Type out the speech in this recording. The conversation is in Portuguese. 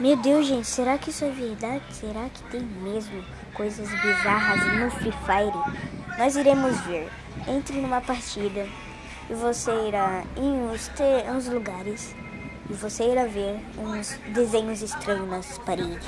Meu Deus, gente, será que isso é verdade? Será que tem mesmo coisas bizarras no Free Fire? Nós iremos ver. Entre numa partida e você irá em uns, uns lugares e você irá ver uns desenhos estranhos nas paredes.